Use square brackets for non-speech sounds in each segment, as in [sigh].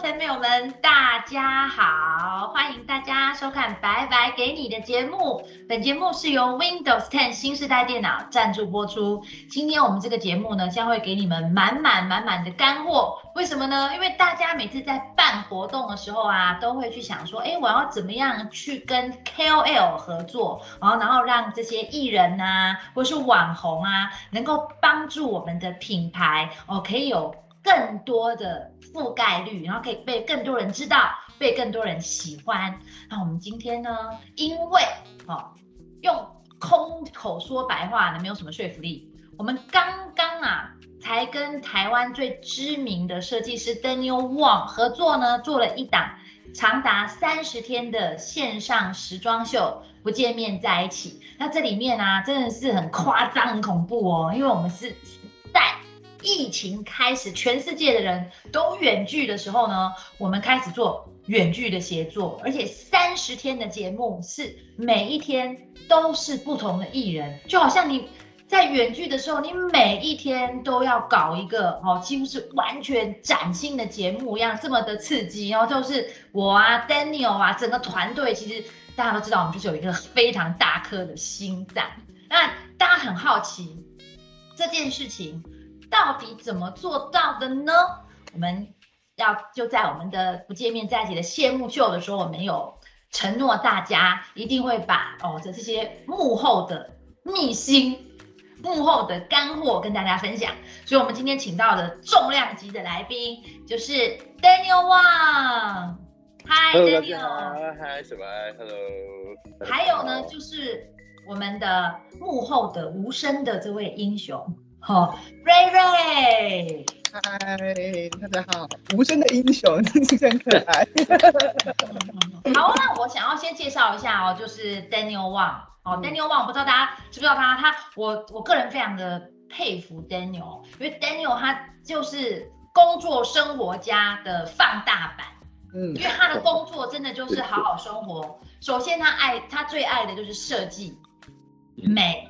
众朋友们，大家好，欢迎大家收看白白给你的节目。本节目是由 Windows 10新时代电脑赞助播出。今天我们这个节目呢，将会给你们满满满满的干货。为什么呢？因为大家每次在办活动的时候啊，都会去想说，哎，我要怎么样去跟 KOL 合作，然后然后让这些艺人呐，或是网红啊，能够帮助我们的品牌哦，可以有。更多的覆盖率，然后可以被更多人知道，被更多人喜欢。那我们今天呢？因为哦，用空口说白话呢，没有什么说服力。我们刚刚啊，才跟台湾最知名的设计师 Daniel Wang 合作呢，做了一档长达三十天的线上时装秀，不见面在一起。那这里面啊，真的是很夸张、很恐怖哦，因为我们是在。疫情开始，全世界的人都远距的时候呢，我们开始做远距的协作，而且三十天的节目是每一天都是不同的艺人，就好像你在远距的时候，你每一天都要搞一个哦，几乎是完全崭新的节目一样，这么的刺激。然后就是我啊，Daniel 啊，整个团队其实大家都知道，我们就是有一个非常大颗的心脏。那大家很好奇这件事情。到底怎么做到的呢？我们要就在我们的不见面在一起的谢幕秀的时候，我们有承诺大家一定会把哦这这些幕后的秘辛、幕后的干货跟大家分享。所以，我们今天请到的重量级的来宾就是 Daniel Wang。Hi Daniel。Hi 什么？Hello。还有呢，就是我们的幕后的无声的这位英雄。好，瑞瑞，嗨，大家好，无声的英雄，真是真可爱。好，那我想要先介绍一下哦，就是 Daniel Wang。哦，Daniel Wang，不知道大家知不知道他？他，我我个人非常的佩服 Daniel，因为 Daniel 他就是工作生活家的放大版。嗯，因为他的工作真的就是好好生活。首先，他爱他最爱的就是设计、美、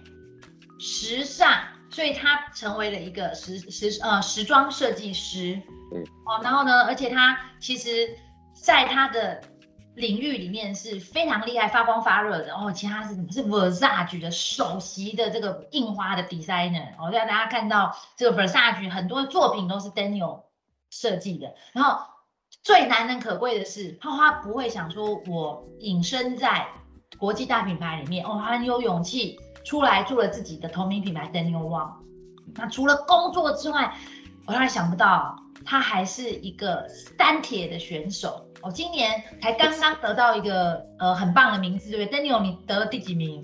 时尚。所以他成为了一个时时呃时装设计师，嗯哦，然后呢，而且他其实在他的领域里面是非常厉害、发光发热的哦。其他是？是 Versace 的首席的这个印花的 designer 哦，让大家看到这个 Versace 很多作品都是 Daniel 设计的。然后最难能可贵的是，他他不会想说我隐身在国际大品牌里面哦，他很有勇气。出来做了自己的同名品牌 Daniel Wang。那除了工作之外，我还想不到他还是一个单铁的选手。我今年才刚刚得到一个呃很棒的名字，对不对？Daniel，你得了第几名？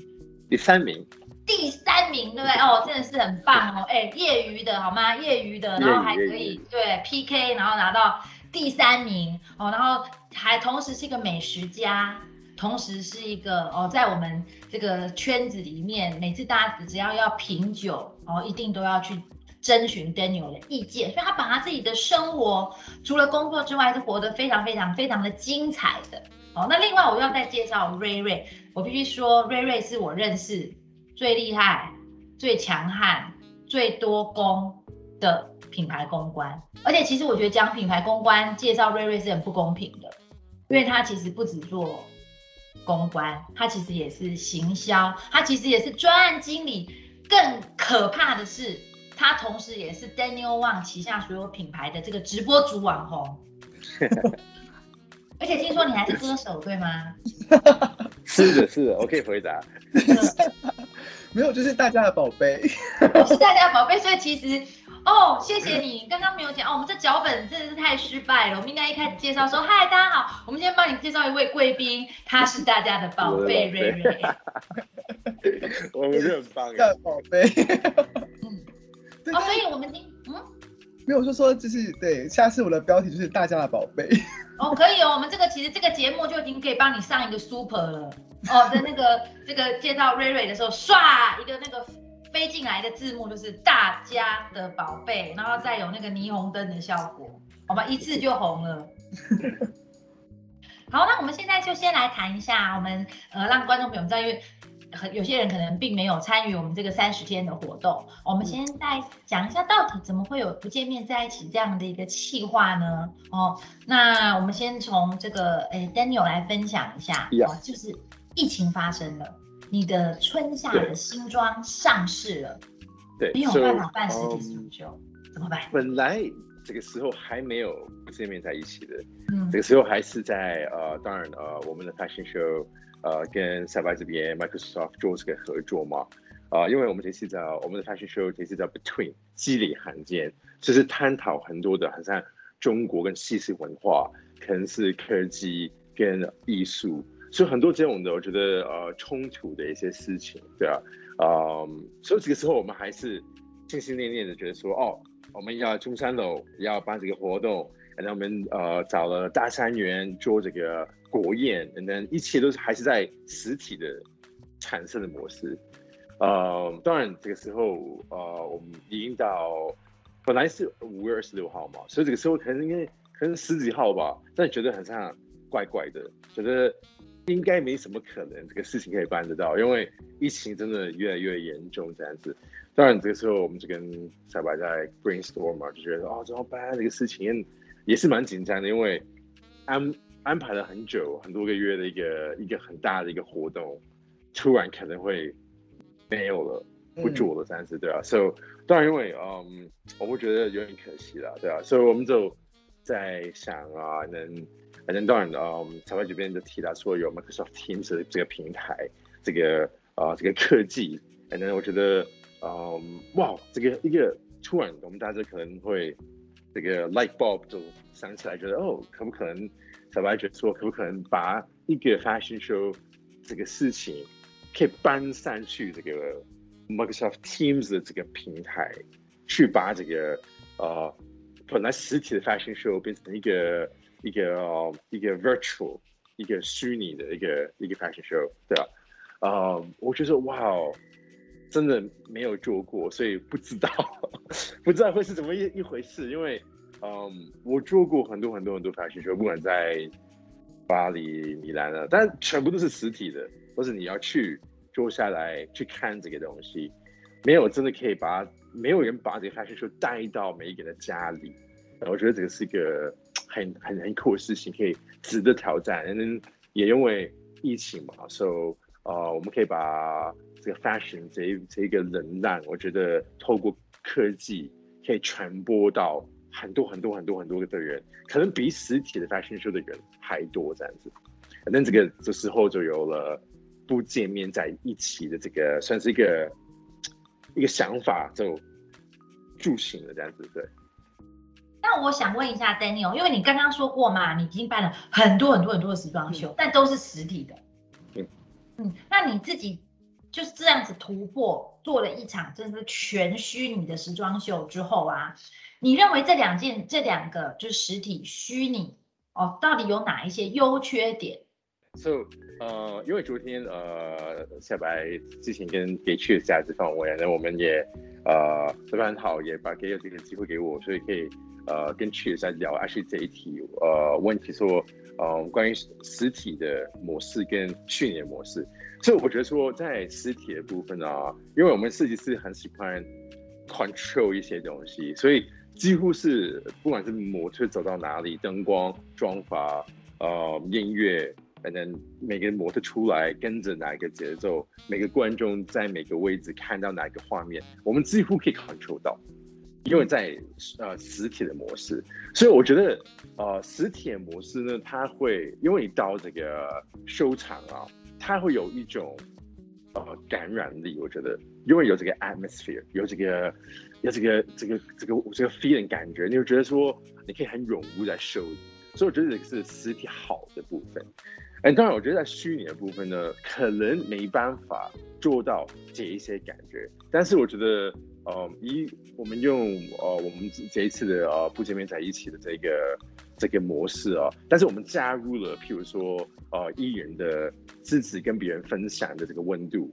第三名。第三名，对不对？哦，真的是很棒哦。哎，业余的好吗？业余的，然后还可以对 PK，然后拿到第三名哦，然后还同时是一个美食家。同时是一个哦，在我们这个圈子里面，每次大家只要要品酒哦，一定都要去征询 Daniel 的意见，所以他把他自己的生活除了工作之外，是活得非常非常非常的精彩的。哦，那另外我要再介绍瑞瑞，我必须说瑞瑞是我认识最厉害、最强悍、最多功的品牌公关，而且其实我觉得讲品牌公关介绍瑞瑞是很不公平的，因为他其实不止做。公关，他其实也是行销，他其实也是专案经理。更可怕的是，他同时也是 Daniel Wang 旗下所有品牌的这个直播主网红。[laughs] 而且听说你还是歌手，对吗？是的，是的，我可以回答。[laughs] 没有，就是大家的宝贝。是大家的宝贝，所以其实。哦，谢谢你，刚刚没有讲哦，我们这脚本真的是太失败了。我们应该一开始介绍说，嗨，大家好，我们今天帮你介绍一位贵宾，他是大家的宝贝瑞瑞。[laughs] 我们很棒，宝贝。嗯，[laughs] 哦，所以我们今嗯，没有就说就是对，下次我的标题就是大家的宝贝。哦，可以哦，我们这个其实这个节目就已经可以帮你上一个 super 了。哦，在那个这个介绍瑞瑞的时候，唰一个那个。飞进来的字幕就是大家的宝贝，然后再有那个霓虹灯的效果，好吧，一次就红了。好，那我们现在就先来谈一下，我们呃让观众朋友知道，因为很有些人可能并没有参与我们这个三十天的活动。我们先再讲一下，到底怎么会有不见面在一起这样的一个企划呢？哦，那我们先从这个诶 Daniel 来分享一下，哦，就是疫情发生了，你的春夏的新装上市了，对，没有办法办实体时装秀，怎么办？本来这个时候还没有不见面在一起的，嗯，这个时候还是在呃，当然呃，我们的 Fashion Show。呃，跟赛白这边 Microsoft 做这个合作嘛，啊，因为我们这次叫我们的 Fashion Show，这次叫 Between 激里罕见，就是探讨很多的，好像中国跟西式文化，可能是科技跟艺术，所以很多这种的，我觉得呃冲突的一些事情，对啊，嗯，所以这个时候我们还是心心念念的觉得说，哦，我们要中山楼要办这个活动，然后我们呃找了大三元做这个。国宴等等，一切都是还是在实体的产生的模式。呃，当然这个时候，呃，我们已经到本来是五月二十六号嘛，所以这个时候可能应该可能十几号吧，但觉得很像怪怪的，觉得应该没什么可能这个事情可以办得到，因为疫情真的越来越严重这样子。当然这个时候我们就跟小白在 brainstorm 嘛，就觉得哦怎么办？这个事情也是蛮紧张的，因为安。安排了很久、很多个月的一个一个很大的一个活动，突然可能会没有了，不做了，这样子对啊。所以当然因为嗯，我会觉得有点可惜了，对啊。所以我们就在想啊，能反正当然嗯，台湾这边就提到说有 Microsoft Teams 这个平台，这个啊这个科技，反正我觉得嗯哇，这个一个突然我们大家可能会这个 light bulb 就想起来，觉得哦，可不可能？小白觉得说，可不可能把一个 fashion show 这个事情，可以搬上去这个 Microsoft Teams 的这个平台，去把这个呃本来实体的 fashion show 变成一个一个一个 virtual 一个虚拟的一个一个 fashion show，对吧？呃，我觉得哇哦，真的没有做过，所以不知道 [laughs] 不知道会是怎么一一回事，因为。嗯，我做过很多很多很多 fashion show，不管在巴黎、米兰啊，但全部都是实体的，或是你要去坐下来去看这个东西，没有真的可以把，没有人把这个 fashion show 带到每一个人的家里。我觉得这个是一个很很很酷的事情，可以值得挑战。嗯，也因为疫情嘛，所以呃，我们可以把这个 fashion 这一这一个能量，我觉得透过科技可以传播到。很多很多很多很多的人，可能比实体的 fashion show 的人还多这样子。那这个这时候就有了不见面在一起的这个，算是一个一个想法，就助行了这样子。对。那我想问一下 Daniel，因为你刚刚说过嘛，你已经办了很多很多很多的时装秀，但都是实体的。嗯。嗯，那你自己就是这样子突破，做了一场真的是全虚拟的时装秀之后啊。你认为这两件、这两个就是实体、虚拟哦，到底有哪一些优缺点？So，呃，因为昨天呃，小白之前跟给去的价值范围，那我们也呃非常好，也把给有这个机会给我，所以可以呃跟去在聊，而且这一题呃问题说呃关于实体的模式跟虚拟模式，所以我觉得说在实体的部分啊，因为我们设计师很喜欢 control 一些东西，所以。几乎是不管是模特走到哪里，灯光、妆发、呃音乐，反正每个模特出来跟着哪个节奏，每个观众在每个位置看到哪个画面，我们几乎可以 control 到，因为在呃实体的模式，所以我觉得呃实体的模式呢，它会因为你到这个收场啊，它会有一种呃感染力，我觉得因为有这个 atmosphere，有这个。有这个这个这个这个 feeling 感觉，你会觉得说你可以很永无在收，所以我觉得这个是实体好的部分。哎，当然，我觉得在虚拟的部分呢，可能没办法做到这一些感觉。但是我觉得，呃，一我们用呃我们这一次的呃不见面在一起的这个这个模式啊，但是我们加入了譬如说呃艺人的支持跟别人分享的这个温度。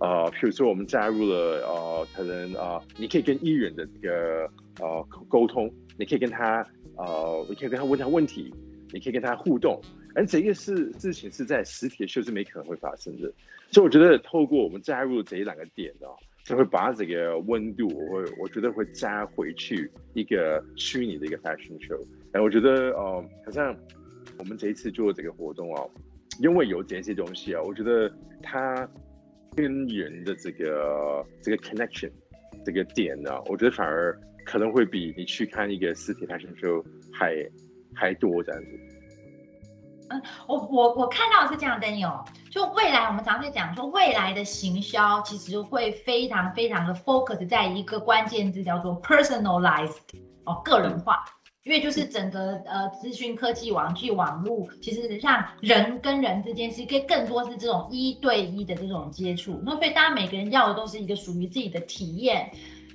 呃，譬如说我们加入了呃，可能呃，你可以跟艺人的这个呃沟通，你可以跟他呃，你可以跟他问他问题，你可以跟他互动，而这个事事情是在实体的秀是没可能会发生的。所以我觉得透过我们加入这两个点呢，就会把这个温度，我会我觉得会加回去一个虚拟的一个 fashion show。哎，我觉得哦，好像我们这一次做这个活动哦，因为有这些东西啊，我觉得它跟人的这个这个 connection 这个点呢，我觉得反而可能会比你去看一个实体 fashion show 还还多这样子。我我我看到是这样，Daniel，就未来我们常在讲说，未来的行销其实会非常非常的 focus 在一个关键字叫做 personalized，哦，个人化，因为就是整个呃资讯科技网际网络，其实让人跟人之间是可以更多是这种一对一的这种接触，那所以大家每个人要的都是一个属于自己的体验。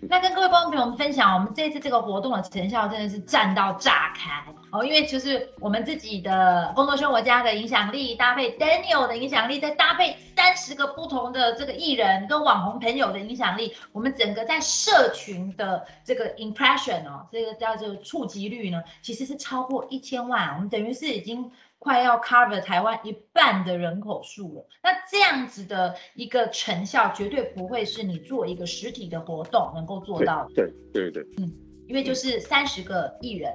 那跟各位观众朋友们分享，我们这次这个活动的成效真的是赞到炸开哦！因为就是我们自己的工作生活家的影响力，搭配 Daniel 的影响力，再搭配三十个不同的这个艺人跟网红朋友的影响力，我们整个在社群的这个 impression 哦，这个叫做触及率呢，其实是超过一千万，我们等于是已经。快要 cover 台湾一半的人口数了，那这样子的一个成效，绝对不会是你做一个实体的活动能够做到的。对对对，嗯，因为就是三十个艺人，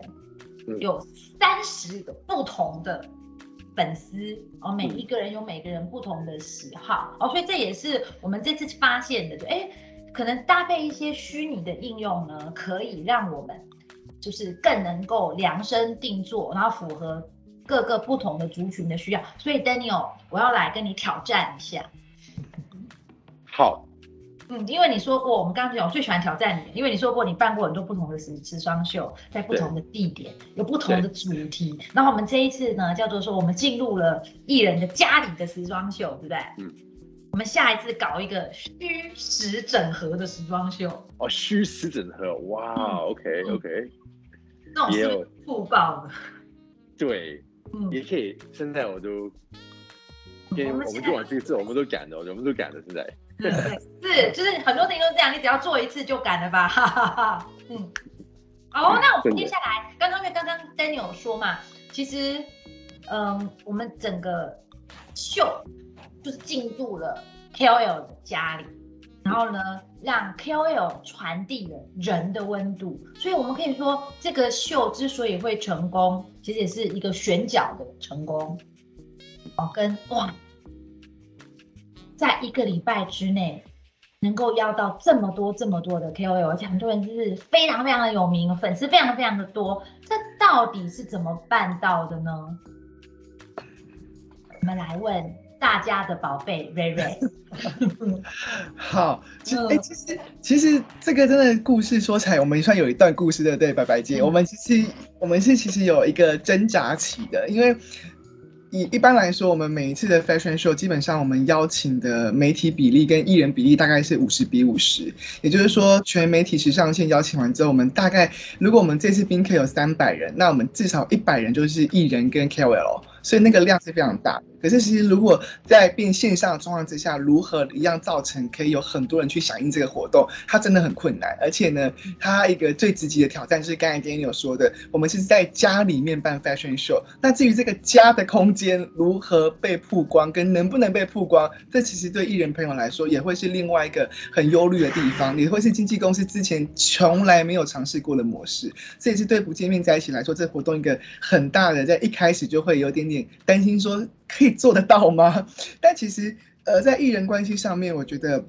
有三十个不同的粉丝哦，每一个人有每个人不同的喜好哦，所以这也是我们这次发现的，就哎，可能搭配一些虚拟的应用呢，可以让我们就是更能够量身定做，然后符合。各个不同的族群的需要，所以 Daniel，我要来跟你挑战一下。好，嗯，因为你说过，我们刚刚讲我最喜欢挑战你，因为你说过你办过很多不同的时时装秀，在不同的地点，有不同的主题。然后我们这一次呢，叫做说我们进入了艺人的家里的时装秀，对不对？嗯。我们下一次搞一个虚实整合的时装秀。哦，虚实整合，哇，OK OK。那种是酷爆的。[laughs] 对。也可以，现在我都，跟我们做完这个字，我们都敢的，我们都敢的，现在。对是，就是很多事情都是这样，你只要做一次就敢了吧，[laughs] 哈哈哈。嗯，哦，那我们接下来，刚刚因为刚刚 Daniel 说嘛，其实，嗯，我们整个秀就是进入了 KOL 的家里。然后呢，让 KOL 传递了人的温度，所以我们可以说，这个秀之所以会成功，其实也是一个选角的成功。哦，跟哇，在一个礼拜之内能够邀到这么多这么多的 KOL，而且很多人就是非常非常的有名，粉丝非常非常的多，这到底是怎么办到的呢？我们来问。大家的宝贝瑞瑞，[laughs] 好，其哎，其实其实这个真的故事说起来，我们算有一段故事的，对，白白姐，我们其实我们是其实有一个挣扎期的，因为一一般来说，我们每一次的 fashion show，基本上我们邀请的媒体比例跟艺人比例大概是五十比五十，也就是说，全媒体时尚线邀请完之后，我们大概如果我们这次宾客有三百人，那我们至少一百人就是艺人跟 KOL，所以那个量是非常大。可是，其实如果在变线上的状况之下，如何一样造成可以有很多人去响应这个活动，它真的很困难。而且呢，它一个最直接的挑战就是刚才 Daniel 说的，我们是在家里面办 fashion show。那至于这个家的空间如何被曝光，跟能不能被曝光，这其实对艺人朋友来说也会是另外一个很忧虑的地方，也会是经纪公司之前从来没有尝试过的模式。这也是对不见面在一起来说，这活动一个很大的，在一开始就会有点点担心说。可以做得到吗？[laughs] 但其实，呃，在艺人关系上面，我觉得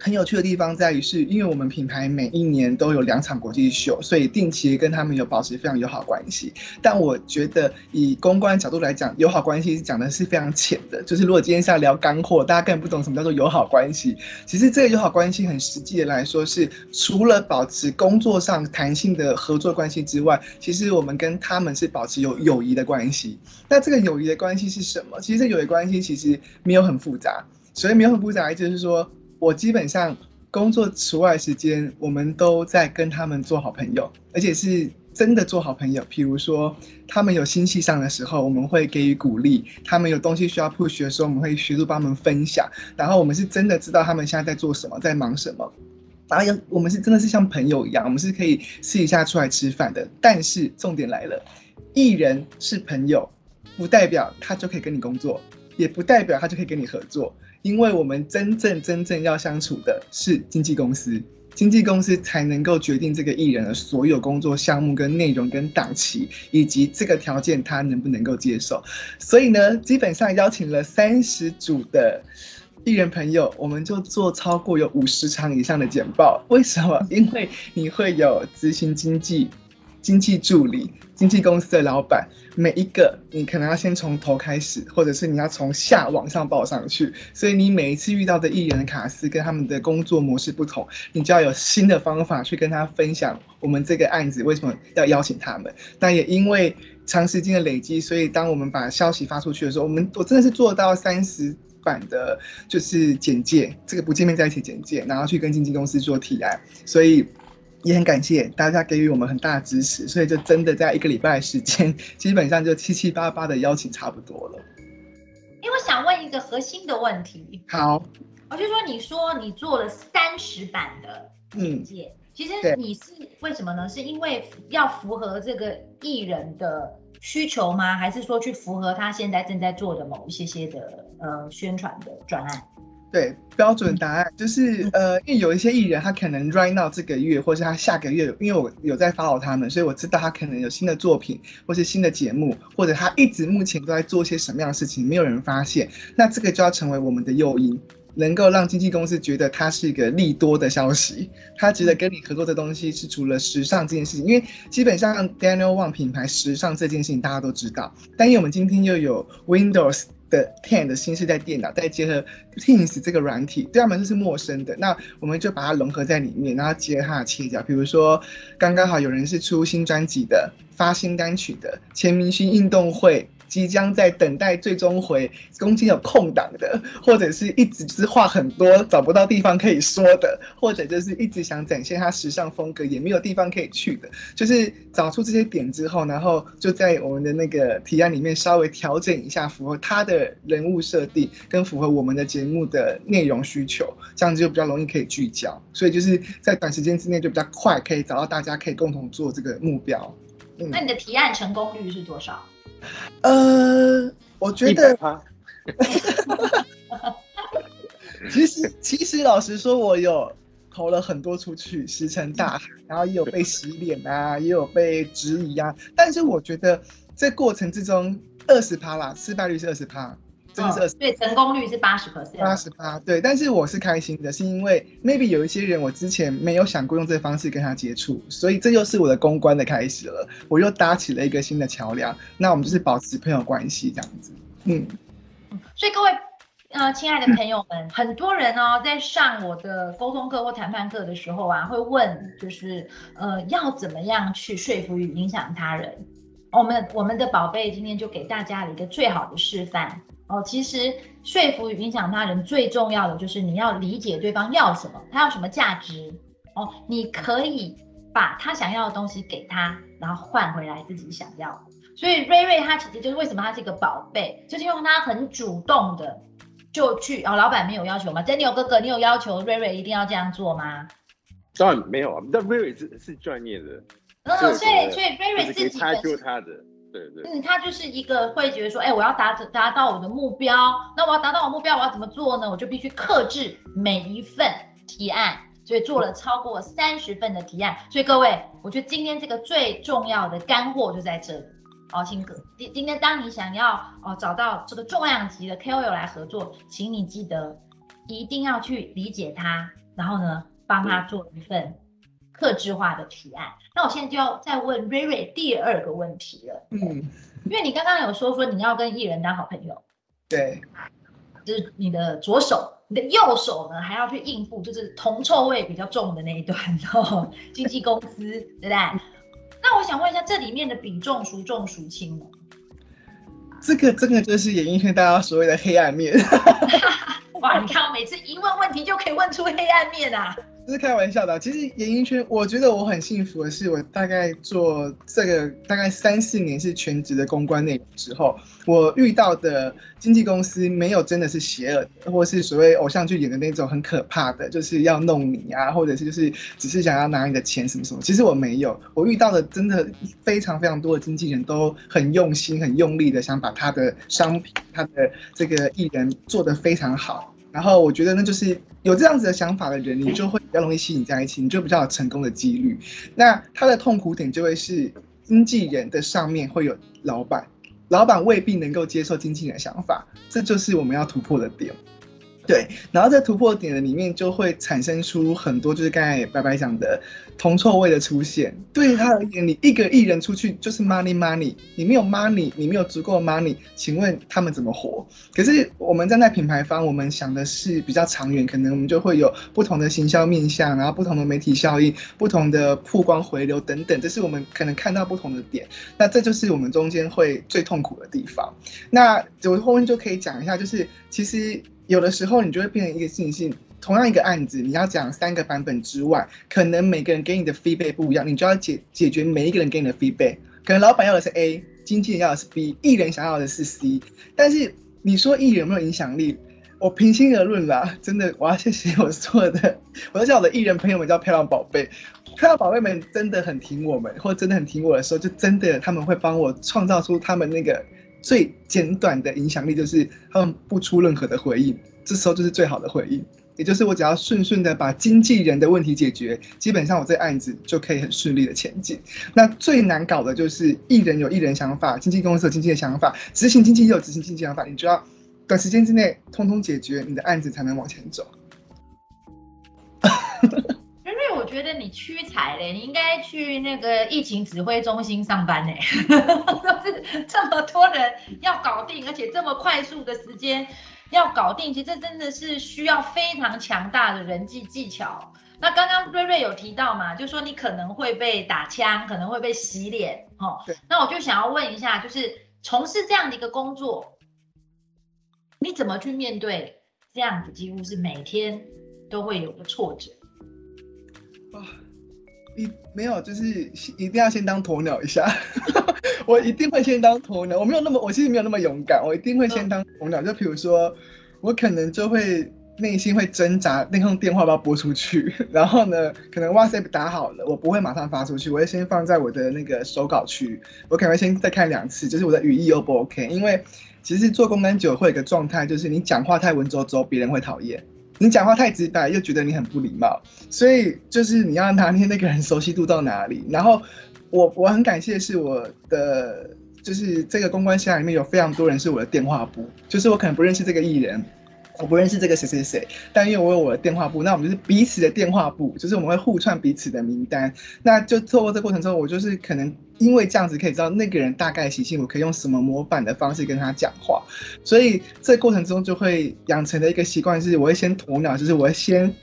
很有趣的地方在于，是因为我们品牌每一年都有两场国际秀，所以定期跟他们有保持非常友好关系。但我觉得，以公关角度来讲，友好关系讲的是非常浅的。就是如果今天是要聊干货，大家根本不懂什么叫做友好关系。其实这个友好关系很实际的来说，是除了保持工作上弹性的合作关系之外，其实我们跟他们是保持有友谊的关系。那这个友谊的关系是什么？其实这友谊关系其实没有很复杂，所以没有很复杂，就是说我基本上工作除外时间，我们都在跟他们做好朋友，而且是真的做好朋友。譬如说，他们有新戏上的时候，我们会给予鼓励；他们有东西需要 push 的时候，我们会协助帮他们分享。然后我们是真的知道他们现在在做什么，在忙什么。然后我们是真的是像朋友一样，我们是可以私底下出来吃饭的。但是重点来了，艺人是朋友。不代表他就可以跟你工作，也不代表他就可以跟你合作，因为我们真正真正要相处的是经纪公司。经纪公司才能够决定这个艺人的所有工作项目、跟内容、跟档期，以及这个条件他能不能够接受。所以呢，基本上邀请了三十组的艺人朋友，我们就做超过有五十场以上的简报。为什么？因为你会有执行经纪。经济助理、经纪公司的老板，每一个你可能要先从头开始，或者是你要从下往上报上去。所以你每一次遇到的艺人卡司跟他们的工作模式不同，你就要有新的方法去跟他分享我们这个案子为什么要邀请他们。那也因为长时间的累积，所以当我们把消息发出去的时候，我们我真的是做到三十版的，就是简介，这个不见面在一起简介，然后去跟经纪公司做提案，所以。也很感谢大家给予我们很大的支持，所以就真的在一个礼拜的时间，[laughs] 基本上就七七八八的邀请差不多了。因为想问一个核心的问题，好，我就说你说你做了三十版的简介，其实你是为什么呢？是因为要符合这个艺人的需求吗？还是说去符合他现在正在做的某一些些的呃宣传的专案？对，标准答案。[laughs] 就是呃，因为有一些艺人，他可能 right now 这个月，或是他下个月，因为我有在 follow 他们，所以我知道他可能有新的作品，或是新的节目，或者他一直目前都在做些什么样的事情，没有人发现，那这个就要成为我们的诱因，能够让经纪公司觉得他是一个利多的消息，他觉得跟你合作的东西是除了时尚这件事情，因为基本上 Daniel Wang 品牌时尚这件事情大家都知道，但因为我们今天又有 Windows。的 Ten 的心是在电脑，再结合 Teams 这个软体，对他们就是陌生的。那我们就把它融合在里面，然后结合它的切角。比如说，刚刚好有人是出新专辑的，发新单曲的，前明星运动会。即将在等待最终回，中间有空档的，或者是一直是话很多找不到地方可以说的，或者就是一直想展现他时尚风格也没有地方可以去的，就是找出这些点之后，然后就在我们的那个提案里面稍微调整一下，符合他的人物设定跟符合我们的节目的内容需求，这样子就比较容易可以聚焦，所以就是在短时间之内就比较快可以找到大家可以共同做这个目标。那你的提案成功率是多少？呃，我觉得，[laughs] 其实其实老实说，我有投了很多出去，石沉大海，然后也有被洗脸啊，也有被质疑啊。但是我觉得这过程之中，二十趴啦，失败率是二十趴。对，成功率是八十 percent，八十八，对。但是我是开心的，是因为 maybe 有一些人我之前没有想过用这个方式跟他接触，所以这又是我的公关的开始了，我又搭起了一个新的桥梁。那我们就是保持朋友关系这样子，嗯。所以各位呃，亲爱的朋友们，很多人哦，在上我的沟通课或谈判课的时候啊，会问，就是呃，要怎么样去说服与影响他人？我们我们的宝贝今天就给大家了一个最好的示范。哦，其实说服与影响他人最重要的就是你要理解对方要什么，他要什么价值。哦，你可以把他想要的东西给他，然后换回来自己想要。所以瑞瑞他其实就是为什么他是一个宝贝，就是因为他很主动的就去。哦，老板没有要求吗？真的有哥哥，你有要求瑞瑞一定要这样做吗？当然没有啊，但瑞瑞是是专业的。嗯，所以所以瑞瑞自己他就他的。对对，嗯，他就是一个会觉得说，哎，我要达达到我的目标，那我要达到我目标，我要怎么做呢？我就必须克制每一份提案，所以做了超过三十份的提案。所以各位，我觉得今天这个最重要的干货就在这里。哦，青哥，今今天当你想要哦找到这个重量级的 KOL 来合作，请你记得一定要去理解他，然后呢，帮他做一份。克制化的提案，那我现在就要再问瑞瑞第二个问题了。嗯，因为你刚刚有说说你要跟艺人当好朋友，对，就是你的左手，你的右手呢还要去应付，就是铜臭味比较重的那一段哦，经纪公司，对不对？那我想问一下，这里面的比重孰重孰轻呢？这个真的就是演艺圈大家所谓的黑暗面。[laughs] 哇，你看我每次一问问题就可以问出黑暗面啊！这是开玩笑的。其实演艺圈，我觉得我很幸福的是，我大概做这个大概三四年是全职的公关内容之后，我遇到的经纪公司没有真的是邪恶，或是所谓偶像剧演的那种很可怕的，就是要弄你啊，或者是就是只是想要拿你的钱什么什么。其实我没有，我遇到的真的非常非常多的经纪人都很用心、很用力的想把他的商品、他的这个艺人做得非常好。然后我觉得呢就是有这样子的想法的人，你就会比较容易吸引在一起，你就比较有成功的几率。那他的痛苦点就会是经纪人的上面会有老板，老板未必能够接受经纪人的想法，这就是我们要突破的点。对，然后在突破点的里面就会产生出很多，就是刚才白白讲的铜臭味的出现。对他而言，你一个艺人出去就是 money money，你没有 money，你没有足够的 money，请问他们怎么活？可是我们站在品牌方，我们想的是比较长远，可能我们就会有不同的行销面向，然后不同的媒体效应，不同的曝光回流等等，这是我们可能看到不同的点。那这就是我们中间会最痛苦的地方。那我后面就可以讲一下，就是其实。有的时候你就会变成一个信心，同样一个案子，你要讲三个版本之外，可能每个人给你的 feedback 不一样，你就要解解决每一个人给你的 feedback。可能老板要的是 A，经纪人要的是 B，艺人想要的是 C。但是你说艺人有没有影响力？我平心而论啦，真的，我要谢谢我做的，我要叫我的艺人朋友们叫漂亮宝贝，漂亮宝贝们真的很挺我们，或真的很挺我的时候，就真的他们会帮我创造出他们那个。最简短的影响力就是他们不出任何的回应，这时候就是最好的回应。也就是我只要顺顺的把经纪人的问题解决，基本上我这案子就可以很顺利的前进。那最难搞的就是艺人有艺人想法，经纪公司有经纪的想法，执行经纪也有执行经纪想法，你就要短时间之内通通解决，你的案子才能往前走。我觉得你屈才嘞，你应该去那个疫情指挥中心上班嘞。[laughs] 这么多人要搞定，而且这么快速的时间要搞定，其实这真的是需要非常强大的人际技巧。那刚刚瑞瑞有提到嘛，就说你可能会被打枪，可能会被洗脸，哦。那我就想要问一下，就是从事这样的一个工作，你怎么去面对这样子几乎是每天都会有的挫折？啊，一没有，就是一定要先当鸵鸟一下。[laughs] 我一定会先当鸵鸟，我没有那么，我其实没有那么勇敢。我一定会先当鸵鸟，就比如说，我可能就会内心会挣扎，那通电话要不要拨出去？[laughs] 然后呢，可能 WhatsApp 打好了，我不会马上发出去，我会先放在我的那个手稿区，我可能会先再看两次，就是我的语义 O 不 OK？因为其实做公关久会有个状态，就是你讲话太文绉绉，别人会讨厌。你讲话太直白，又觉得你很不礼貌，所以就是你要拿捏那个人熟悉度到哪里。然后我我很感谢是我的，就是这个公关箱里面有非常多人是我的电话簿，就是我可能不认识这个艺人。我不认识这个谁谁谁，但因为我有我的电话簿，那我们就是彼此的电话簿，就是我们会互串彼此的名单。那就透过这过程中，我就是可能因为这样子可以知道那个人大概习性，我可以用什么模板的方式跟他讲话。所以这过程中就会养成的一个习惯是，我会先鸵鸟，就是我会先，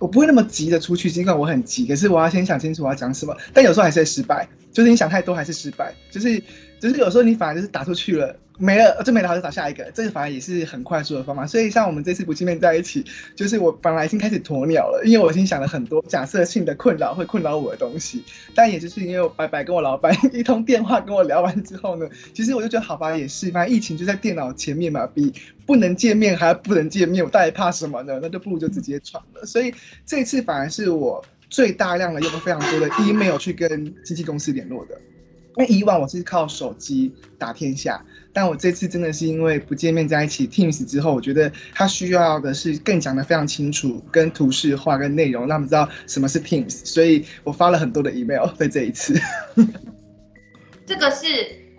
我不会那么急的出去，尽管我很急，可是我要先想清楚我要讲什么。但有时候还是会失败，就是你想太多还是失败，就是。就是有时候你反而就是打出去了没了，就没了，就找下一个，这个反而也是很快速的方法。所以像我们这次不见面在一起，就是我本来已经开始鸵鸟了，因为我已经想了很多假设性的困扰会困扰我的东西。但也就是因为我白白跟我老板一通电话跟我聊完之后呢，其实我就觉得好吧，也是，反正疫情就在电脑前面嘛，比不能见面还不能见面，我到底怕什么呢？那就不如就直接传了。所以这次反而是我最大量的用了非常多的 email 去跟经纪公司联络的。因为以往我是靠手机打天下，但我这次真的是因为不见面在一起 Teams 之后，我觉得他需要的是更讲的非常清楚，跟图示化跟内容，让他们知道什么是 Teams，所以我发了很多的 email 在这一次。这个是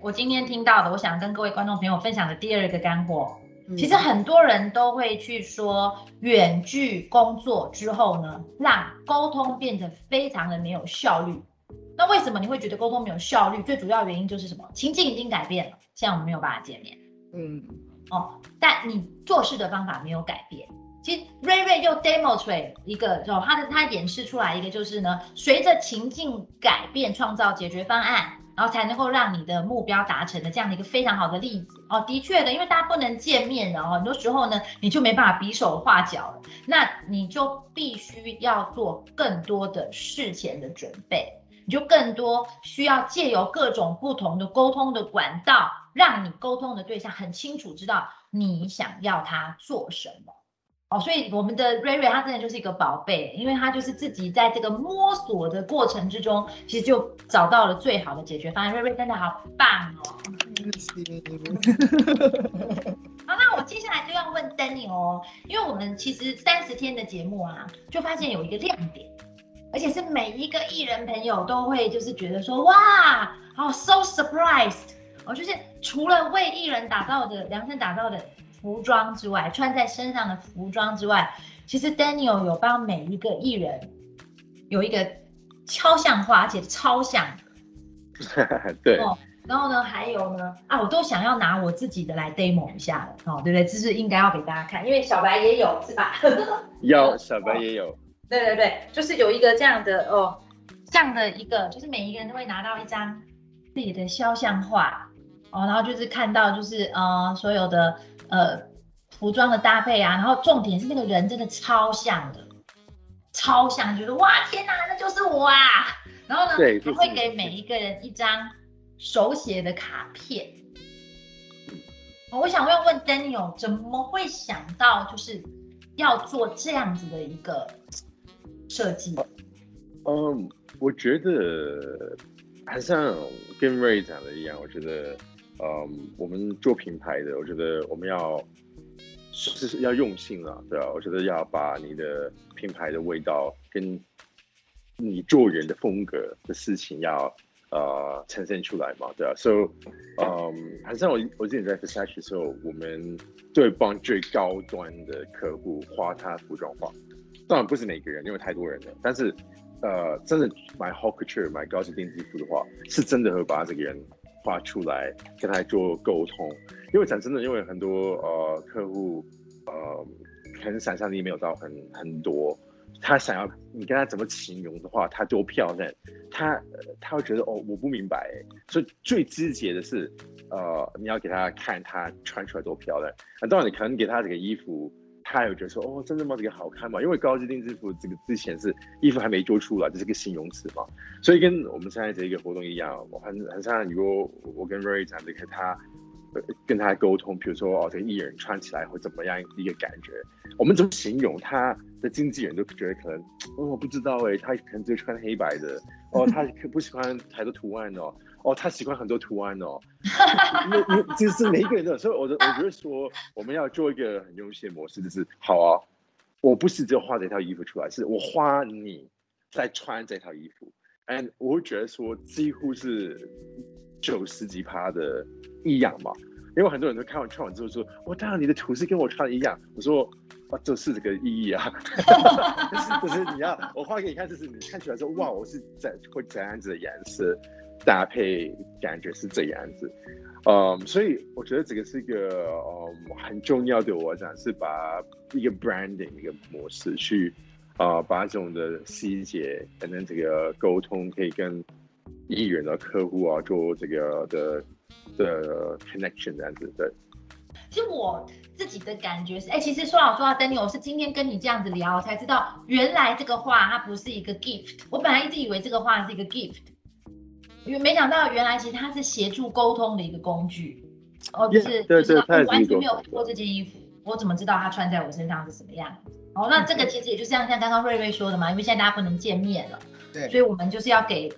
我今天听到的，我想跟各位观众朋友分享的第二个干货。其实很多人都会去说，远距工作之后呢，让沟通变得非常的没有效率。那为什么你会觉得沟通没有效率？最主要原因就是什么？情境已经改变了，现在我们没有办法见面。嗯，哦，但你做事的方法没有改变。其实瑞瑞又 demonstrate 一个，就他的他演示出来一个，就是呢，随着情境改变，创造解决方案，然后才能够让你的目标达成的这样的一个非常好的例子哦。的确的，因为大家不能见面的哦，很多时候呢，你就没办法比手画脚了，那你就必须要做更多的事前的准备，你就更多需要借由各种不同的沟通的管道，让你沟通的对象很清楚知道你想要他做什么。哦，所以我们的瑞瑞他真的就是一个宝贝，因为他就是自己在这个摸索的过程之中，其实就找到了最好的解决方案。瑞瑞真的好棒哦！好，那我接下来就要问 Danny 哦，因为我们其实三十天的节目啊，就发现有一个亮点，而且是每一个艺人朋友都会就是觉得说，哇，好，so surprised，哦，就是除了为艺人打造的量身打造的。服装之外，穿在身上的服装之外，其实 Daniel 有帮每一个艺人有一个超像画，而且超像。[laughs] 对。哦，然后呢，还有呢，啊，我都想要拿我自己的来 demo 一下了，哦，对不对？这是应该要给大家看，因为小白也有，是吧？[laughs] 有，小白也有。对对对，就是有一个这样的哦，这样的一个，就是每一个人都会拿到一张自己的肖像画，哦，然后就是看到就是呃所有的。呃，服装的搭配啊，然后重点是那个人真的超像的，超像，觉得哇天哪，那就是我啊！然后呢，还会给每一个人一张手写的卡片。我想要问 Daniel，怎么会想到就是要做这样子的一个设计？嗯，我觉得还像跟 Ray 讲的一样，我觉得。嗯，我们做品牌的，我觉得我们要是要用心了，对啊，我觉得要把你的品牌的味道跟你做人的风格的事情要呃呈现出来嘛，对啊，So，嗯，好像我我之前在 Versace 的时候，我们对帮最高端的客户画他服装画，当然不是每个人，因为太多人了，但是呃，真的买 h a w couture 买高级定制服的话，是真的会把这个人。画出来跟他做沟通，因为讲真的，因为很多呃客户呃可能想象力没有到很很多，他想要你跟他怎么形容的话，他多漂亮，他他会觉得哦我不明白，所以最直接的是呃你要给他看他穿出来多漂亮，那当然你可能给他这个衣服。他有觉得说，哦，真的吗？这个好看吗？因为高级定制服这个之前是衣服还没做出来，这是个形容词嘛，所以跟我们现在这一个活动一样，我很很像，如果我跟 Ray 讲这个，他跟他沟通，比如说哦，这个艺人穿起来会怎么样一个感觉，我们怎么形容他的经纪人都觉得可能，哦，我不知道哎，他可能就穿黑白的，[laughs] 哦，他可不喜欢太多图案哦。哦，他喜欢很多图案哦，因为因为就是每一个人都，所以我的我觉得说我们要做一个很用心的模式，就是好啊，我不是只有画这套衣服出来，是我画你在穿这套衣服，and 我会觉得说几乎是九十几趴的一样嘛，因为很多人都看完看完之后说，哇，当然你的图是跟我穿的一样，我说啊，这是这个意义啊，就 [laughs] 是就是你要我画给你看，就是你看起来说哇，我是怎会怎样子的颜色。搭配感觉是这样子，嗯，所以我觉得这个是一个嗯很重要的，我讲是把一个 branding 一个模式去啊把这种的细节可能这个沟通可以跟艺人的客户啊做这个的的 connection 这样子对。其实我自己的感觉是，哎，其实说老说话 Danny，我是今天跟你这样子聊，我才知道原来这个话它不是一个 gift，我本来一直以为这个话是一个 gift。因为没想到，原来其实它是协助沟通的一个工具，哦，就是就是我完全没有看过这件衣服，我怎么知道它穿在我身上是什么样子？哦，那这个其实也就像像刚刚瑞瑞说的嘛，因为现在大家不能见面了，对，所以我们就是要给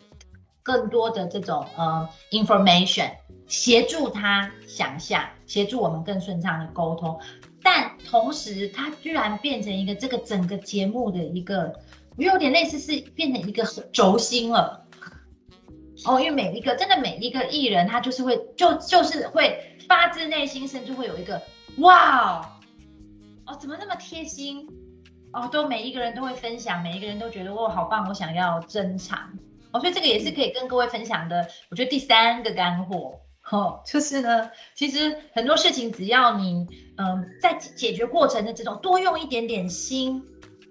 更多的这种呃 information，协助他想象，协助我们更顺畅的沟通，但同时它居然变成一个这个整个节目的一个，我有点类似是变成一个轴心了。哦，因为每一个真的每一个艺人，他就是会就就是会发自内心，甚至会有一个哇哦，怎么那么贴心哦，都每一个人都会分享，每一个人都觉得哇好棒，我想要珍藏哦，所以这个也是可以跟各位分享的。我觉得第三个干货哦，就是呢，其实很多事情只要你嗯在解决过程的这种多用一点点心，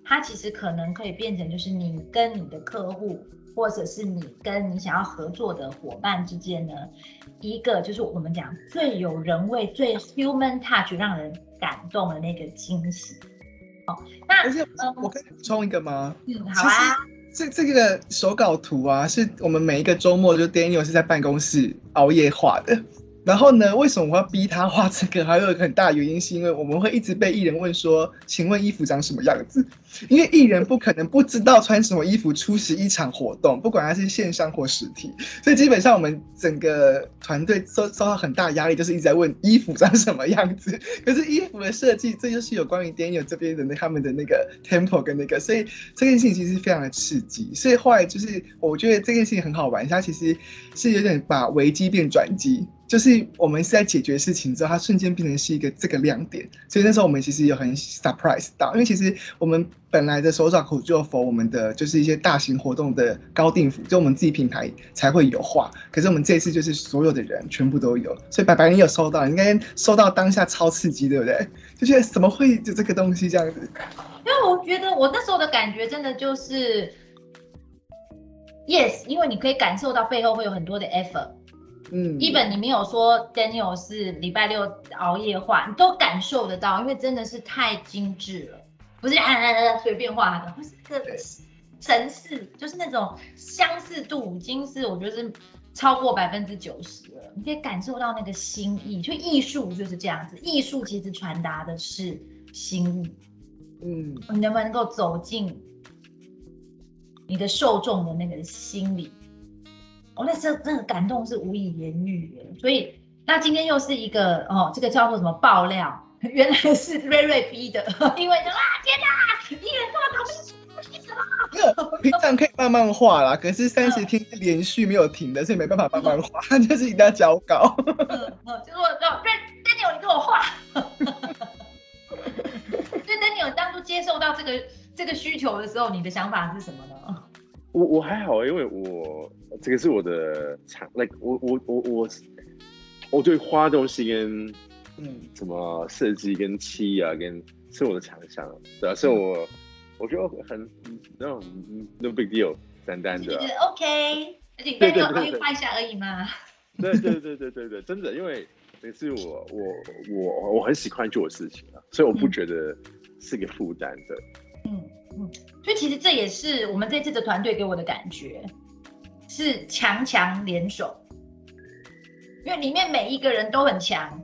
它其实可能可以变成就是你跟你的客户。或者是你跟你想要合作的伙伴之间呢，一个就是我们讲最有人味、最 human touch，让人感动的那个惊喜。哦，那而且我可以补充一个吗？嗯，好啊。这这个手稿图啊，是我们每一个周末就 Daniel 是在办公室熬夜画的。然后呢？为什么我要逼他画这个？还有一个很大原因，是因为我们会一直被艺人问说：“请问衣服长什么样子？”因为艺人不可能不知道穿什么衣服出席一场活动，不管他是线上或实体。所以基本上我们整个团队受受到很大压力，就是一直在问衣服长什么样子。可是衣服的设计，这就是有关于 Daniel 这边的那他们的那个 tempo 跟那个，所以这件事情其实非常的刺激。所以后来就是我觉得这件事情很好玩，它其实是有点把危机变转机。就是我们是在解决事情之后，它瞬间变成是一个这个亮点，所以那时候我们其实有很 surprise 到，因为其实我们本来的手爪口就否我们的就是一些大型活动的高定服，就我们自己品牌才会有画，可是我们这次就是所有的人全部都有，所以白白你有收到，应该收到当下超刺激，对不对？就觉得怎么会就这个东西这样子？因为我觉得我那时候的感觉真的就是，yes，因为你可以感受到背后会有很多的 effort。嗯，一本你没有说 Daniel 是礼拜六熬夜画，你都感受得到，因为真的是太精致了，不是啊随便画的，不是个神似，就是那种相似度已经是我觉得是超过百分之九十了，你可以感受到那个心意，就艺术就是这样子，艺术其实传达的是心意，嗯，你能不能够走进你的受众的那个心里？我那时候真的感动是无以言喻耶，所以那今天又是一个哦，这个叫做什么爆料？[laughs] 原来是瑞瑞逼的，[laughs] 因为就啊天哪，艺人这么讨厌什么？平常可以慢慢画啦，可是三十天是连续没有停的，所以没办法慢慢画，[laughs] 就是一定要交稿。嗯嗯，就说叫瑞 Daniel，你给我画。所以 Daniel 当初接受到这个这个需求的时候，你的想法是什么呢？我我还好，因为我。这个是我的长，like 我我我我我对花东西跟嗯什么设计跟漆啊跟是我的强项，对啊，所以我我觉得很 no no big deal，简单的，OK，而且单纯可以画一下而已嘛。[laughs] 对对对对对对，真的，因为这是我我我我很喜欢做的事情啊，所以我不觉得是个负担的。嗯嗯，所以其实这也是我们这次的团队给我的感觉。是强强联手，因为里面每一个人都很强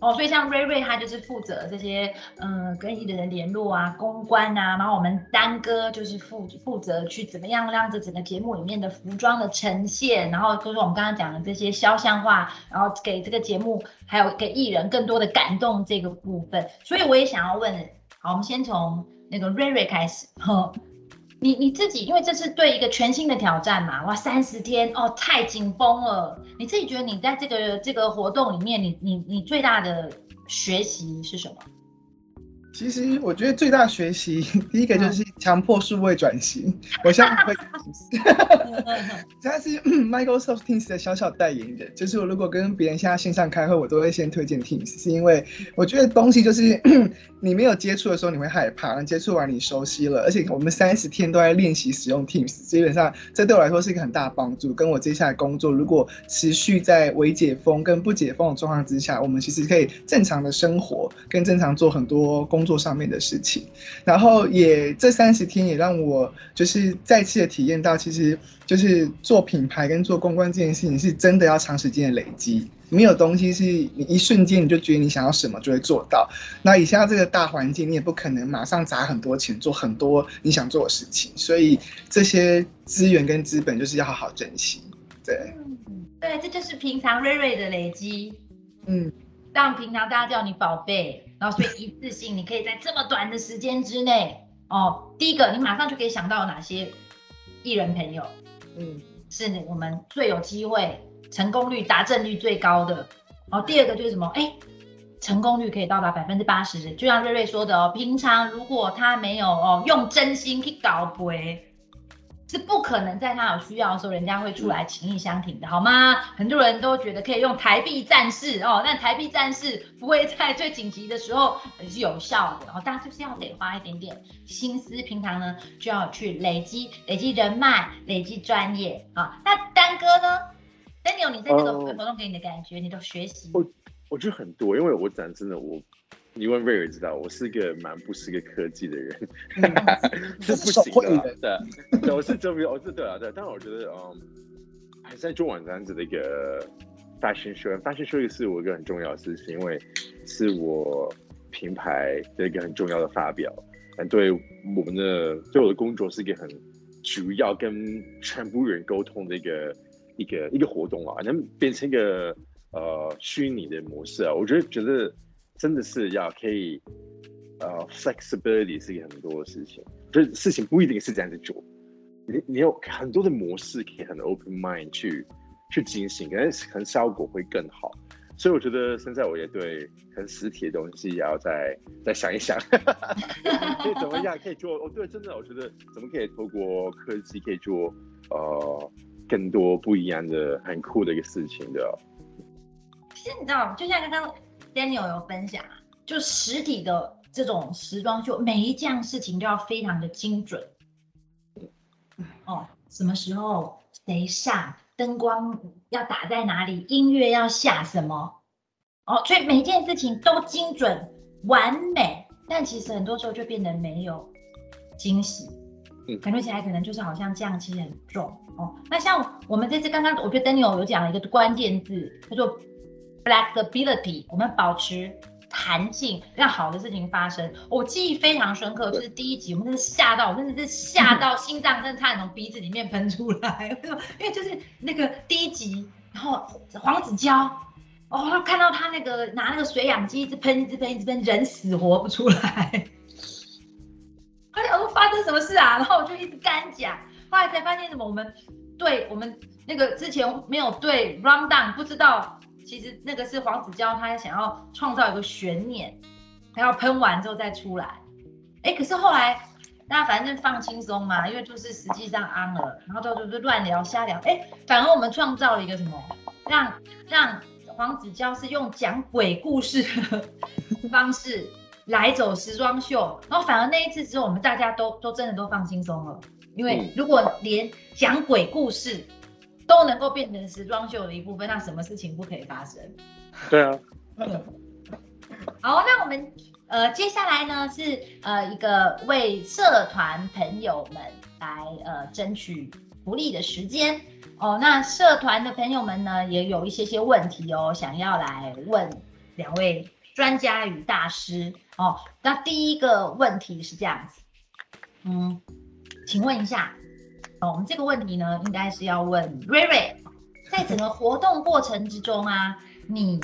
哦，所以像瑞瑞他就是负责这些嗯跟艺人联络啊、公关啊，然后我们丹哥就是负负责去怎么样让这整个节目里面的服装的呈现，然后就是我们刚刚讲的这些肖像画，然后给这个节目还有给艺人更多的感动这个部分，所以我也想要问，好，我们先从那个瑞瑞开始哈。你你自己，因为这是对一个全新的挑战嘛，哇，三十天哦，太紧绷了。你自己觉得你在这个这个活动里面，你你你最大的学习是什么？其实我觉得最大学习，[laughs] 第一个就是强迫数位转型。我现在会，[laughs] 他是 [coughs] Microsoft Teams 的小小代言人。就是我如果跟别人现在线上开会，我都会先推荐 Teams，是因为我觉得东西就是 [coughs] 你没有接触的时候你会害怕，接触完你熟悉了，而且我们三十天都在练习使用 Teams，基本上这对我来说是一个很大的帮助。跟我接下来工作，如果持续在未解封跟不解封的状况之下，我们其实可以正常的生活，跟正常做很多工。工作上面的事情，然后也这三十天也让我就是再次的体验到，其实就是做品牌跟做公关这件事情是真的要长时间的累积，没有东西是你一瞬间你就觉得你想要什么就会做到。那以下这个大环境，你也不可能马上砸很多钱做很多你想做的事情，所以这些资源跟资本就是要好好珍惜。对，对，这就是平常瑞瑞的累积，嗯，让平常大家叫你宝贝。然后，所以一次性，你可以在这么短的时间之内，哦，第一个，你马上就可以想到哪些艺人朋友，嗯，是我们最有机会成功率、达阵率最高的。然后第二个就是什么？哎，成功率可以到达百分之八十，就像瑞瑞说的哦，平常如果他没有哦用真心去搞杯，是不可能在他有需要的时候，人家会出来情义相挺的，好吗？很多人都觉得可以用台币战士哦，但台币战士不会在最紧急的时候是有效的哦，大家就是要得花一点点心思，平常呢就要去累积累积人脉，累积专业啊。那丹哥呢？Daniel，你在这个活动给你的感觉，你的学习？我我觉得很多，因为我讲真的我。你问瑞尔知道，我是个蛮不是个科技的人，[laughs] 是不行的。对，我是周边，我是对啊，对。但是我觉得，嗯，还是在做网站子的一个 fashion show。fashion show 是我一个很重要的事情，因为是我品牌的一个很重要的发表。但对我们的对我的工作是一个很主要跟全部人沟通的一个一个一个活动啊，能变成一个呃虚拟的模式啊，我觉得觉得。真的是要可以，呃，flexibility 是一个很多的事情，就是事情不一定是这样子做，你你有很多的模式可以很 open mind 去去进行，可能可能效果会更好。所以我觉得现在我也对很实体的东西也要再再想一想，[laughs] 可以怎么样可以做？哦，对，真的，我觉得怎么可以透过科技可以做呃更多不一样的很酷的一个事情的。其实你知道，就像刚刚。Daniel 有分享啊，就实体的这种时装秀，每一件事情都要非常的精准。哦，什么时候谁上，灯光要打在哪里，音乐要下什么？哦，所以每一件事情都精准完美，但其实很多时候就变得没有惊喜，感觉起来可能就是好像这样，其实很重哦。那像我们这次刚刚，我觉得 Daniel 有讲了一个关键字，叫做。Flexibility，我们保持弹性，让好的事情发生。我记忆非常深刻，就是第一集，我们真的吓到，我真的是吓 [laughs] 到心脏，真的差点从鼻子里面喷出来。[laughs] 因为就是那个第一集，然后黄子佼，哦，看到他那个拿那个水氧机一直喷，一直喷，一直喷，人死活不出来。[laughs] 而且我说发生什么事啊？然后我就一直干讲，后来才发现什么？我们对我们那个之前没有对 rundown，不知道。其实那个是黄子佼，他想要创造一个悬念，他要喷完之后再出来。哎，可是后来大家反正放轻松嘛，因为就是实际上安了，然后都就是乱聊瞎聊。哎，反而我们创造了一个什么，让让黄子佼是用讲鬼故事的 [laughs] 方式来走时装秀，然后反而那一次之后，我们大家都都真的都放轻松了，因为如果连讲鬼故事。都能够变成时装秀的一部分，那什么事情不可以发生？对啊。好，那我们呃接下来呢是呃一个为社团朋友们来呃争取福利的时间哦。那社团的朋友们呢也有一些些问题哦，想要来问两位专家与大师哦。那第一个问题是这样子，嗯，请问一下。我们这个问题呢，应该是要问瑞瑞，在整个活动过程之中啊，你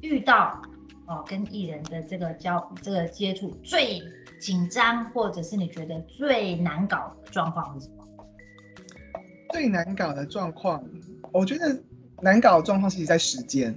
遇到哦跟艺人的这个交这个接触最紧张，或者是你觉得最难搞的状况是什么？最难搞的状况，我觉得难搞的状况是在时间，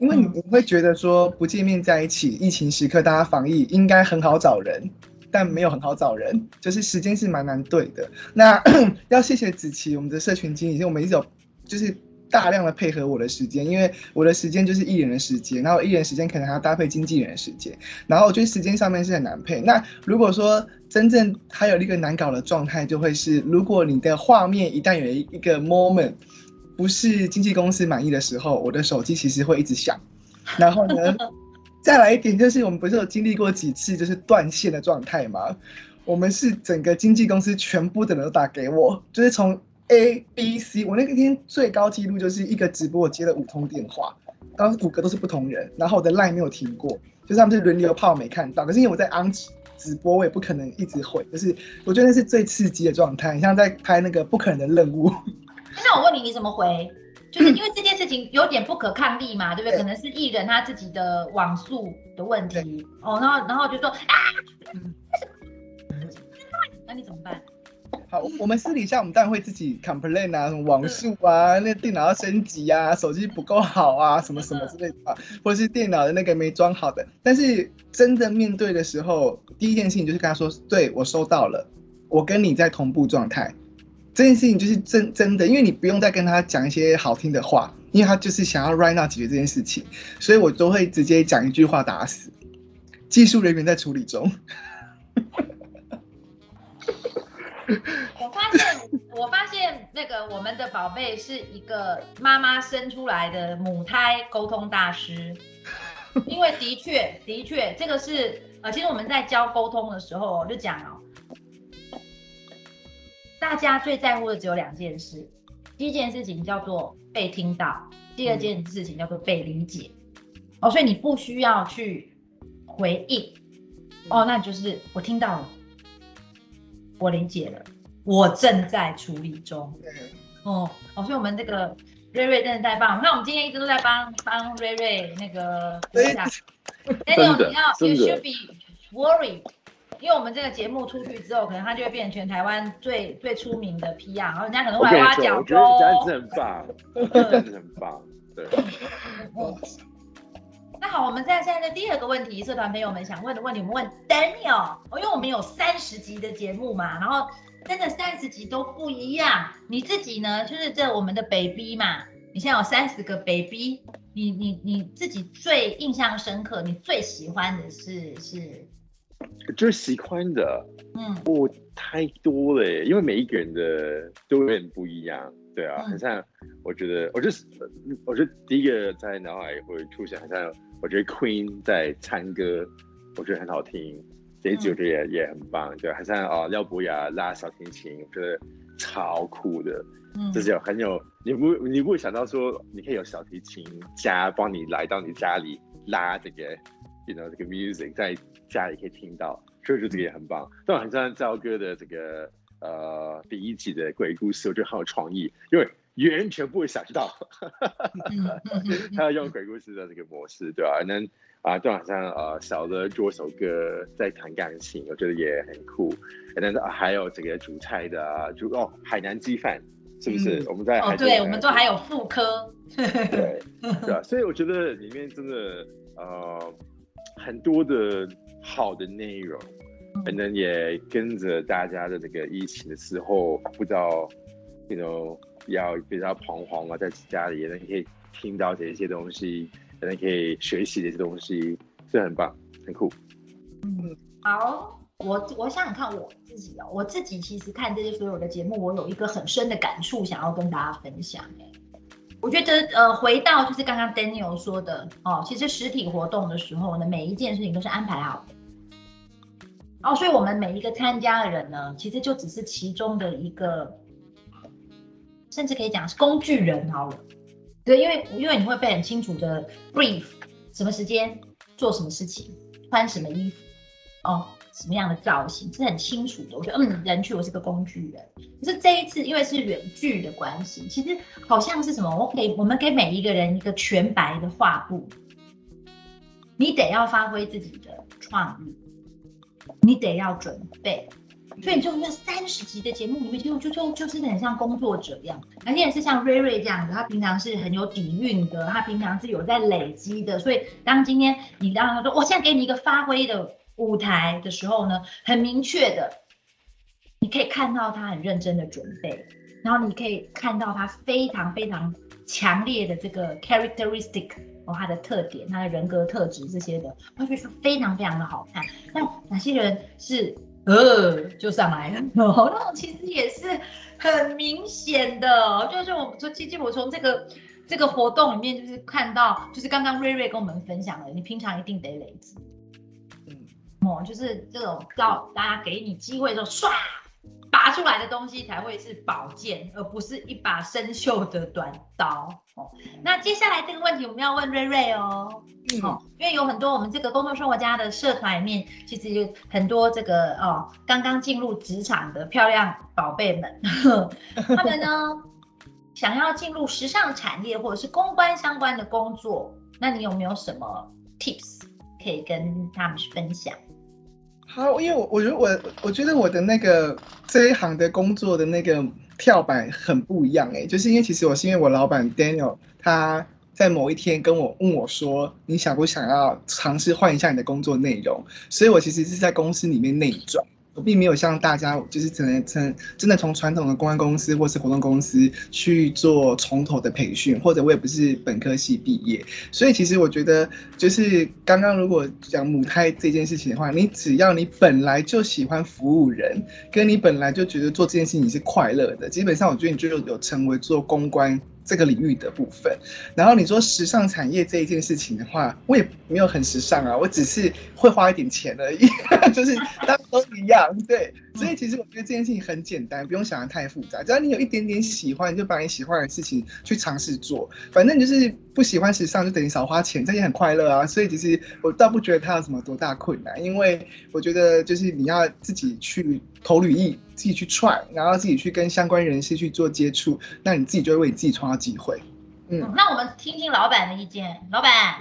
因为你你会觉得说不见面在一起，疫情时刻大家防疫应该很好找人。但没有很好找人，就是时间是蛮难对的。那 [coughs] 要谢谢子琪，我们的社群经理，就我们一直有就是大量的配合我的时间，因为我的时间就是艺人的时间，然后艺人时间可能还要搭配经纪人的时间，然后我觉得时间上面是很难配。那如果说真正还有一个难搞的状态，就会是如果你的画面一旦有一一个 moment 不是经纪公司满意的时候，我的手机其实会一直响，然后呢？[laughs] 再来一点，就是我们不是有经历过几次就是断线的状态吗？我们是整个经纪公司全部的人都打给我，就是从 A、B、C，我那个天最高纪录就是一个直播我接了五通电话，当时五个都是不同人，然后我的 line 没有停过，就是他们是轮流泡没看到，可是因为我在 on 直播，我也不可能一直回，就是我觉得那是最刺激的状态，像在拍那个不可能的任务。那我问你，你怎么回？就是 [clears throat] 因为这件事情有点不可抗力嘛，对不对？可能是艺人他自己的网速的问题哦，然后然后就说啊，那你怎么办？好，我们私底下我们当然会自己 complain 啊，什么网速啊，那电脑要升级啊，手机不够好啊，什么什么之类的，或者是电脑的那个没装好的。但是真的面对的时候，第一件事情就是跟他说，对我收到了，我跟你在同步状态。这件事情就是真真的，因为你不用再跟他讲一些好听的话，因为他就是想要 right now 解决这件事情，所以我都会直接讲一句话打死。技术人员在处理中。[laughs] 我发现，我发现那个我们的宝贝是一个妈妈生出来的母胎沟通大师，因为的确，的确，这个是呃，其实我们在教沟通的时候就讲哦，大家最在乎的只有两件事，第一件事情叫做被听到，第二件事情叫做被理解。哦，所以你不需要去回应，哦，那就是我听到了。我理解了，我正在处理中。哦，哦，所以我们这个瑞瑞真的太棒。那我们今天一直都在帮帮瑞瑞那个一下。Daniel，你要 You should be worried，因为我们这个节目出去之后，可能他就会变成全台湾最最出名的 PR，然后人家可能会挖角。我觉得这样子很棒，[laughs] 这样子很棒，对。[laughs] 那好，我们在现在的第二个问题，社团朋友们想问的问题，我们问 Daniel，因为我们有三十集的节目嘛，然后真的三十集都不一样。你自己呢，就是这我们的 baby 嘛，你现在有三十个 baby，你你你自己最印象深刻，你最喜欢的是是？最喜欢的，嗯，我太多了，因为每一个人的都有点不一样。对啊，很像，我觉得，我就是，我觉得第一个在脑海会出现，很像，我觉得 Queen 在唱歌，我觉得很好听，这一集我觉得也也很棒，对，很像哦，廖博雅拉小提琴，我觉得超酷的，嗯，就是有很有，你不你不会想到说，你可以有小提琴家帮你来到你家里拉这个，you know 这个 music 在家里可以听到，所以我觉得这个也很棒，但很像赵哥的这个。呃，第一集的鬼故事我觉得很有创意，因为完全不会想到，[laughs] 他要用鬼故事的这个模式，对吧？能啊，就好像呃，小的做首歌在弹钢琴，我觉得也很酷。然后还有这个煮菜的，就哦海南鸡饭，是不是？我们在哦，对，我们都还有副科，[laughs] 对对啊，所以我觉得里面真的呃很多的好的内容。可能也跟着大家的这个疫情的时候，不知道，you know，要比较彷徨啊，在家里也，能可以听到这些东西，可能可以学习这些东西，是很棒，很酷。嗯，好，我我想想看我自己哦，我自己其实看这些所有的节目，我有一个很深的感触，想要跟大家分享。我觉得呃，回到就是刚刚 Daniel 说的哦，其实实体活动的时候呢，每一件事情都是安排好的。哦，所以我们每一个参加的人呢，其实就只是其中的一个，甚至可以讲是工具人好了。对，因为因为你会被很清楚的 brief 什么时间做什么事情，穿什么衣服，哦，什么样的造型是很清楚的。我觉得，嗯，人去我是个工具人。可是这一次因为是远距的关系，其实好像是什么？我给我们给每一个人一个全白的画布，你得要发挥自己的创意。你得要准备，所以就那三十集的节目里面，就就就就是很像工作者一样，而且是像瑞瑞这样子，他平常是很有底蕴的，他平常是有在累积的，所以当今天你让他说，我现在给你一个发挥的舞台的时候呢，很明确的，你可以看到他很认真的准备，然后你可以看到他非常非常强烈的这个 characteristic。哦，他的特点，他的人格特质这些的，会觉得非常非常的好看。那哪些人是呃就上来了？[laughs] 那种其实也是很明显的，就是我们说，其实我从这个这个活动里面就是看到，就是刚刚瑞瑞跟我们分享的，你平常一定得累积，嗯，哦，就是这种到大家给你机会的时候，唰。拔出来的东西才会是宝剑，而不是一把生锈的短刀哦。那接下来这个问题我们要问瑞瑞哦，哦，因为有很多我们这个工作生活家的社团里面，其实有很多这个哦刚刚进入职场的漂亮宝贝们，[laughs] 他们呢想要进入时尚产业或者是公关相关的工作，那你有没有什么 tips 可以跟他们去分享？好，因为我我觉得我我觉得我的那个这一行的工作的那个跳板很不一样哎，就是因为其实我是因为我老板 Daniel 他在某一天跟我问我说，你想不想要尝试换一下你的工作内容？所以我其实是在公司里面内转，我并没有像大家就是只能真真的从传统的公关公司或是活动公司去做从头的培训，或者我也不是本科系毕业，所以其实我觉得就是刚刚如果讲母胎这件事情的话，你只要你本来就喜欢服务人，跟你本来就觉得做这件事情是快乐的，基本上我觉得你就有成为做公关。这个领域的部分，然后你说时尚产业这一件事情的话，我也没有很时尚啊，我只是会花一点钱而已，[laughs] 就是大家都一样，对。所以其实我觉得这件事情很简单，不用想的太复杂，只要你有一点点喜欢，就把你喜欢的事情去尝试做，反正就是不喜欢时尚就等于少花钱，这也很快乐啊。所以其实我倒不觉得它有什么多大困难，因为我觉得就是你要自己去投履历。自己去踹，然后自己去跟相关人士去做接触，那你自己就会为你自己创造机会。嗯，那我们听听老板的意见。老板，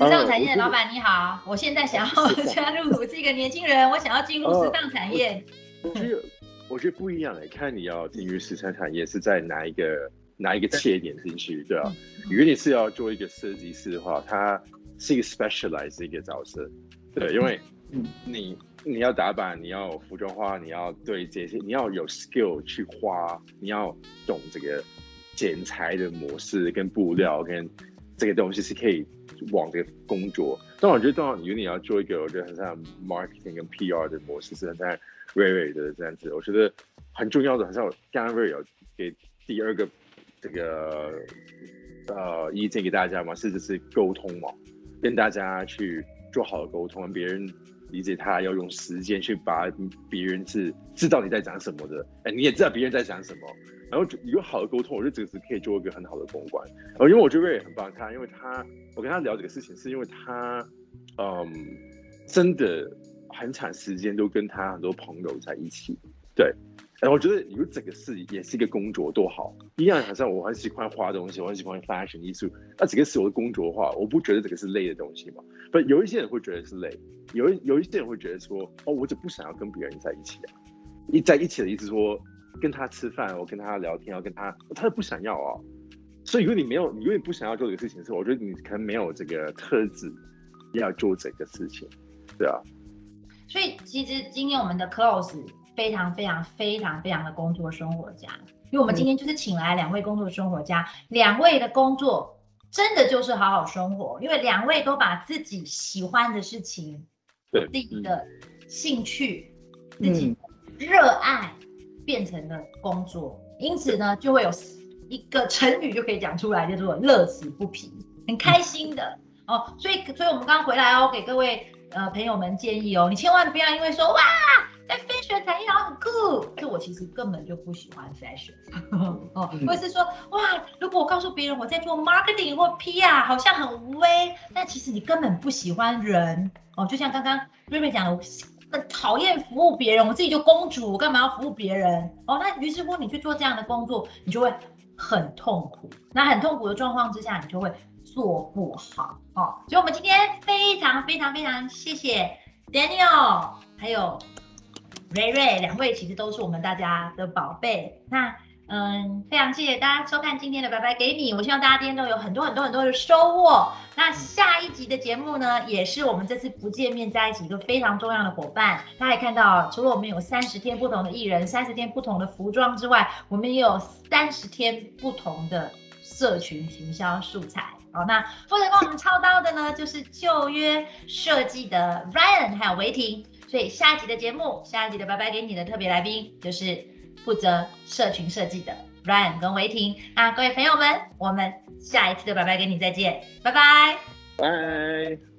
时尚产业的老板你好，我现在想 [laughs] 要 [laughs] 加入，我是一个年轻人，我想要进入时尚产业。我觉得，我觉得不一样诶，看你要进入时尚产业是在哪一个哪一个切点进去，对啊。如果你是要做一个设计师的话，他是一个 specialized 一个角色，对，因为你。你要打扮，你要服装化，你要对这些，你要有 skill 去花，你要懂这个剪裁的模式跟布料跟这个东西是可以往这个工作。但我觉得，当然，如果你要做一个，我觉得很像 marketing 跟 PR 的模式，是很像瑞瑞的这样子。我觉得很重要的，很像刚刚瑞有给第二个这个呃意见给大家嘛，是就是沟通嘛，跟大家去做好的沟通，跟别人。理解他要用时间去把别人是知道你在讲什么的，哎，你也知道别人在讲什么，然后有好的沟通，我觉得这个是可以做一个很好的公关。呃，因为我觉得也很棒，他因为他我跟他聊这个事情，是因为他嗯真的很长时间都跟他很多朋友在一起，对。哎，我觉得有整个事也是一个工作多好，一样好像我很喜欢画东西，我很喜欢 fashion 艺术，那这个是我的工作的话，我不觉得这个是累的东西嘛。不，有一些人会觉得是累，有有一些人会觉得说，哦，我就不想要跟别人在一起啊。一在一起的意思说，跟他吃饭，我跟他聊天，要跟他，他就不想要哦。所以如果你没有，你因为不想要做这个事情的时候，我觉得你可能没有这个特质要做这个事情，对啊。所以其实今天我们的 close。非常非常非常非常的工作生活家，因为我们今天就是请来两位工作生活家，两位的工作真的就是好好生活，因为两位都把自己喜欢的事情、自己的兴趣、自己热爱变成了工作，因此呢，就会有一个成语就可以讲出来，叫做乐此不疲，很开心的哦。所以，所以我们刚刚回来哦，给各位呃朋友们建议哦，你千万不要因为说哇。在 fashion 产业好很酷，就我其实根本就不喜欢 fashion 哦，或者是说哇，如果我告诉别人我在做 marketing 或 PR，好像很无威，但其实你根本不喜欢人哦，就像刚刚瑞瑞讲的，我很讨厌服务别人，我自己就公主，我干嘛要服务别人哦？那于是乎你去做这样的工作，你就会很痛苦，那很痛苦的状况之下，你就会做不好哦。所以我们今天非常非常非常谢谢 Daniel，还有。瑞瑞，两位其实都是我们大家的宝贝。那嗯，非常谢谢大家收看今天的白白给你。我希望大家今天都有很多很多很多的收获。那下一集的节目呢，也是我们这次不见面在一起一个非常重要的伙伴。大家也看到，除了我们有三十天不同的艺人、三十天不同的服装之外，我们也有三十天不同的社群行销素材。好，那负责帮我们操刀的呢，就是旧约设计的 Ryan 还有维婷。所以下一集的节目，下一集的拜拜给你的特别来宾就是负责社群设计的 Ryan 跟维婷。那各位朋友们，我们下一次的拜拜跟你再见，拜拜，拜。